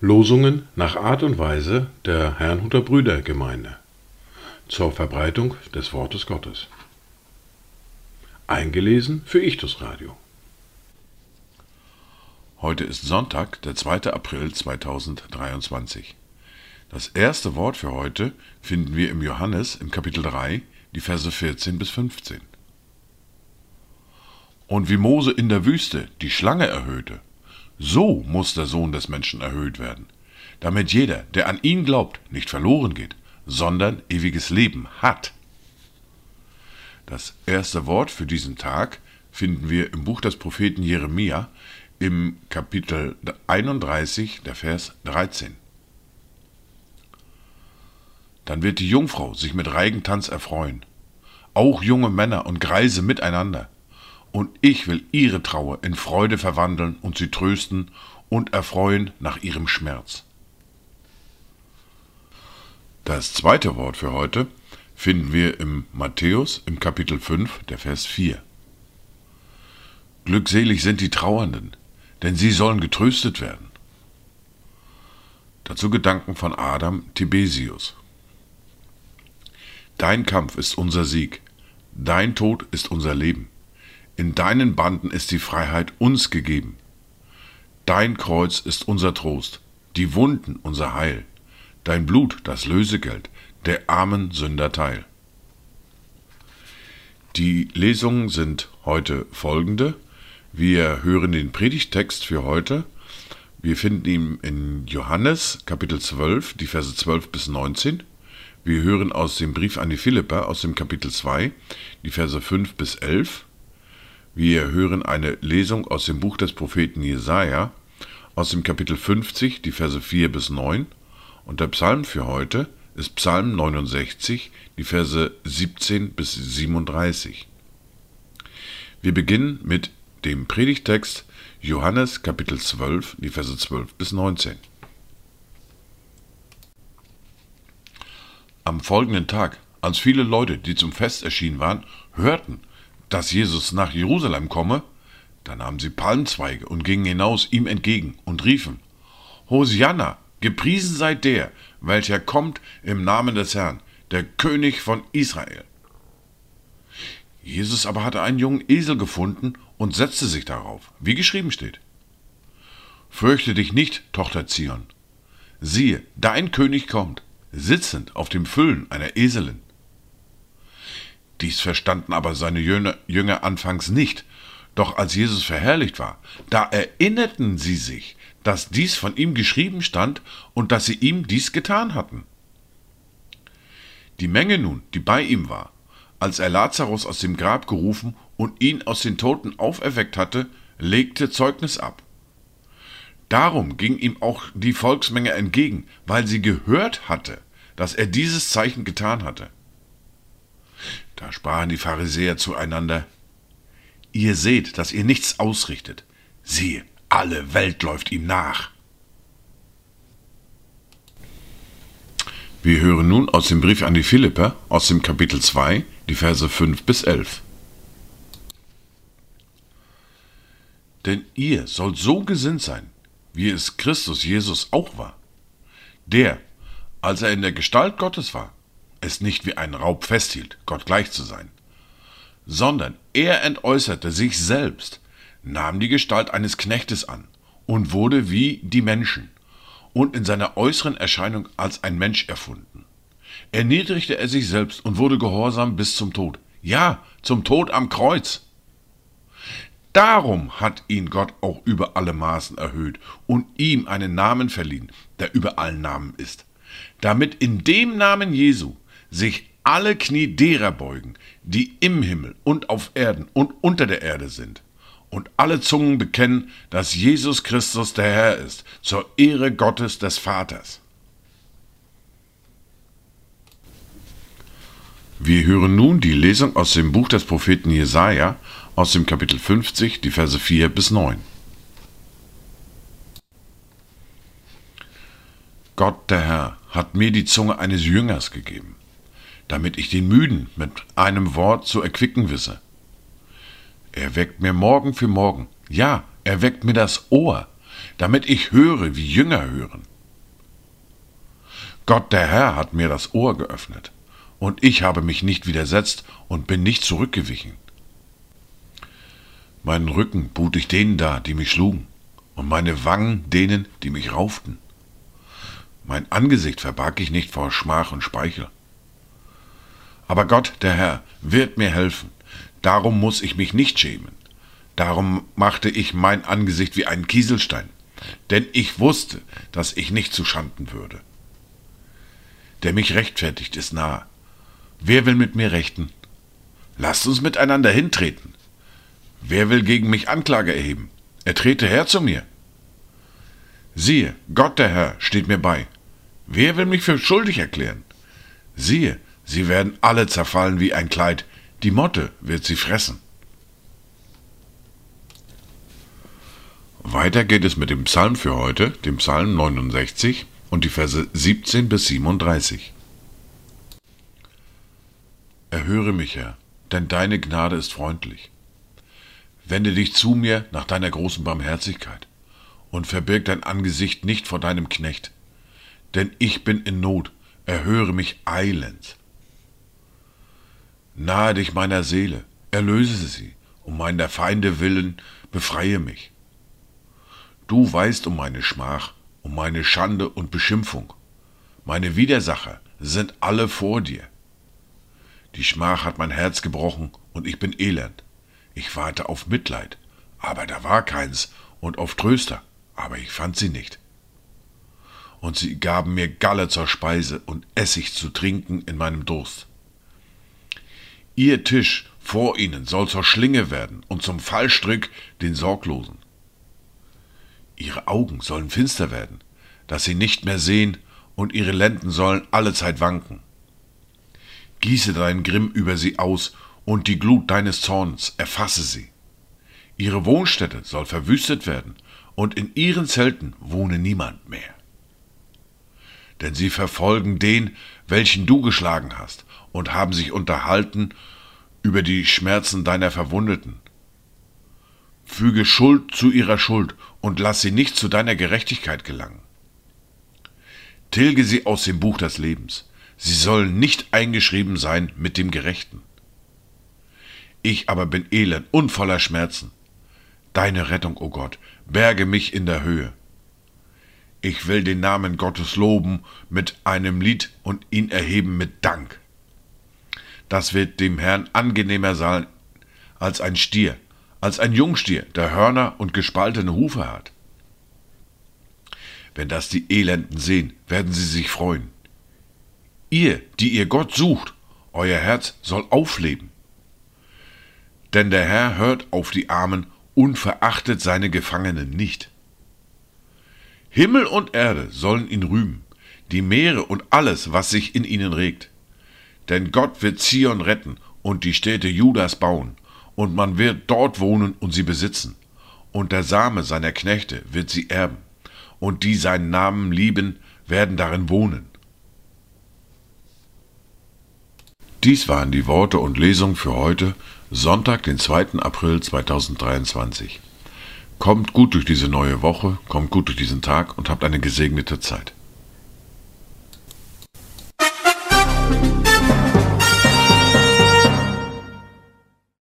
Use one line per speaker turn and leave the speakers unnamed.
Losungen nach Art und Weise der Herrnhuter Brüdergemeinde zur Verbreitung des Wortes Gottes. Eingelesen für Ichtus Radio.
Heute ist Sonntag, der 2. April 2023. Das erste Wort für heute finden wir im Johannes im Kapitel 3, die Verse 14 bis 15. Und wie Mose in der Wüste die Schlange erhöhte, so muss der Sohn des Menschen erhöht werden, damit jeder, der an ihn glaubt, nicht verloren geht, sondern ewiges Leben hat. Das erste Wort für diesen Tag finden wir im Buch des Propheten Jeremia im Kapitel 31, der Vers 13. Dann wird die Jungfrau sich mit Reigentanz erfreuen, auch junge Männer und Greise miteinander. Und ich will ihre Trauer in Freude verwandeln und sie trösten und erfreuen nach ihrem Schmerz. Das zweite Wort für heute finden wir im Matthäus im Kapitel 5, der Vers 4. Glückselig sind die Trauernden, denn sie sollen getröstet werden. Dazu Gedanken von Adam Tibesius. Dein Kampf ist unser Sieg, dein Tod ist unser Leben. In deinen Banden ist die Freiheit uns gegeben. Dein Kreuz ist unser Trost, die Wunden unser Heil dein Blut das Lösegeld, der armen Sünder teil. Die Lesungen sind heute folgende. Wir hören den Predigtext für heute. Wir finden ihn in Johannes Kapitel 12, die Verse 12 bis 19. Wir hören aus dem Brief an die Philipper aus dem Kapitel 2, die Verse 5 bis 11. Wir hören eine Lesung aus dem Buch des Propheten Jesaja aus dem Kapitel 50, die Verse 4 bis 9 und der Psalm für heute ist Psalm 69, die Verse 17 bis 37. Wir beginnen mit dem Predigtext Johannes Kapitel 12, die Verse 12 bis 19. Am folgenden Tag, als viele Leute, die zum Fest erschienen waren, hörten, dass Jesus nach Jerusalem komme, da nahmen sie Palmzweige und gingen hinaus ihm entgegen und riefen, Hosianna, Gepriesen sei der, welcher kommt im Namen des Herrn, der König von Israel. Jesus aber hatte einen jungen Esel gefunden und setzte sich darauf, wie geschrieben steht. Fürchte dich nicht, Tochter Zion. Siehe, dein König kommt, sitzend auf dem Füllen einer Eselin. Dies verstanden aber seine Jünger anfangs nicht, doch als Jesus verherrlicht war, da erinnerten sie sich, dass dies von ihm geschrieben stand und dass sie ihm dies getan hatten. Die Menge nun, die bei ihm war, als er Lazarus aus dem Grab gerufen und ihn aus den Toten auferweckt hatte, legte Zeugnis ab. Darum ging ihm auch die Volksmenge entgegen, weil sie gehört hatte, dass er dieses Zeichen getan hatte. Da sprachen die Pharisäer zueinander, Ihr seht, dass ihr nichts ausrichtet. Siehe, alle Welt läuft ihm nach. Wir hören nun aus dem Brief an die Philipper aus dem Kapitel 2, die Verse 5 bis 11. Denn ihr sollt so gesinnt sein, wie es Christus Jesus auch war, der, als er in der Gestalt Gottes war, es nicht wie ein Raub festhielt, Gott gleich zu sein, sondern er entäußerte sich selbst, nahm die Gestalt eines Knechtes an und wurde wie die Menschen und in seiner äußeren Erscheinung als ein Mensch erfunden. Erniedrigte er sich selbst und wurde gehorsam bis zum Tod. Ja, zum Tod am Kreuz. Darum hat ihn Gott auch über alle Maßen erhöht und ihm einen Namen verliehen, der über allen Namen ist, damit in dem Namen Jesu sich alle Knie derer beugen, die im Himmel und auf Erden und unter der Erde sind, und alle Zungen bekennen, dass Jesus Christus der Herr ist, zur Ehre Gottes des Vaters. Wir hören nun die Lesung aus dem Buch des Propheten Jesaja aus dem Kapitel 50, die Verse 4 bis 9. Gott der Herr hat mir die Zunge eines Jüngers gegeben, damit ich den Müden mit einem Wort zu erquicken wisse Er weckt mir Morgen für Morgen, ja, er weckt mir das Ohr, damit ich höre, wie Jünger hören. Gott der Herr hat mir das Ohr geöffnet, und ich habe mich nicht widersetzt und bin nicht zurückgewichen. Meinen Rücken bot ich denen da, die mich schlugen, und meine Wangen denen, die mich rauften. Mein Angesicht verbarg ich nicht vor Schmach und Speichel. Aber Gott, der Herr, wird mir helfen, darum muss ich mich nicht schämen. Darum machte ich mein Angesicht wie einen Kieselstein, denn ich wusste, dass ich nicht zu Schanden würde. Der mich rechtfertigt, ist nahe. Wer will mit mir rechten? Lasst uns miteinander hintreten. Wer will gegen mich Anklage erheben? Er trete her zu mir. Siehe, Gott der Herr steht mir bei. Wer will mich für schuldig erklären? Siehe, sie werden alle zerfallen wie ein Kleid, die Motte wird sie fressen. Weiter geht es mit dem Psalm für heute, dem Psalm 69 und die Verse 17 bis 37. Erhöre mich, Herr, denn deine Gnade ist freundlich. Wende dich zu mir nach deiner großen Barmherzigkeit und verbirg dein Angesicht nicht vor deinem Knecht. Denn ich bin in Not, erhöre mich eilends. Nahe dich meiner Seele, erlöse sie, um meiner Feinde willen, befreie mich. Du weißt um meine Schmach, um meine Schande und Beschimpfung. Meine Widersacher sind alle vor dir. Die Schmach hat mein Herz gebrochen und ich bin elend. Ich warte auf Mitleid, aber da war keins, und auf Tröster, aber ich fand sie nicht. Und sie gaben mir Galle zur Speise und Essig zu trinken in meinem Durst. Ihr Tisch vor ihnen soll zur Schlinge werden und zum Fallstrick den Sorglosen. Ihre Augen sollen finster werden, dass sie nicht mehr sehen, und ihre Lenden sollen allezeit wanken. Gieße deinen Grimm über sie aus und die Glut deines Zorns erfasse sie. Ihre Wohnstätte soll verwüstet werden, und in ihren Zelten wohne niemand mehr. Denn sie verfolgen den, welchen du geschlagen hast, und haben sich unterhalten über die Schmerzen deiner Verwundeten. Füge Schuld zu ihrer Schuld und lass sie nicht zu deiner Gerechtigkeit gelangen. Tilge sie aus dem Buch des Lebens. Sie sollen nicht eingeschrieben sein mit dem Gerechten. Ich aber bin elend und voller Schmerzen. Deine Rettung, o oh Gott, berge mich in der Höhe. Ich will den Namen Gottes loben mit einem Lied und ihn erheben mit Dank. Das wird dem Herrn angenehmer sein als ein Stier, als ein Jungstier, der Hörner und gespaltene Hufe hat. Wenn das die Elenden sehen, werden sie sich freuen. Ihr, die ihr Gott sucht, euer Herz soll aufleben denn der Herr hört auf die Armen und verachtet seine Gefangenen nicht. Himmel und Erde sollen ihn rühmen, die Meere und alles, was sich in ihnen regt. Denn Gott wird Zion retten und die Städte Judas bauen, und man wird dort wohnen und sie besitzen. Und der Same seiner Knechte wird sie erben, und die seinen Namen lieben, werden darin wohnen. Dies waren die Worte und Lesungen für heute, Sonntag, den 2. April 2023. Kommt gut durch diese neue Woche, kommt gut durch diesen Tag und habt eine gesegnete Zeit.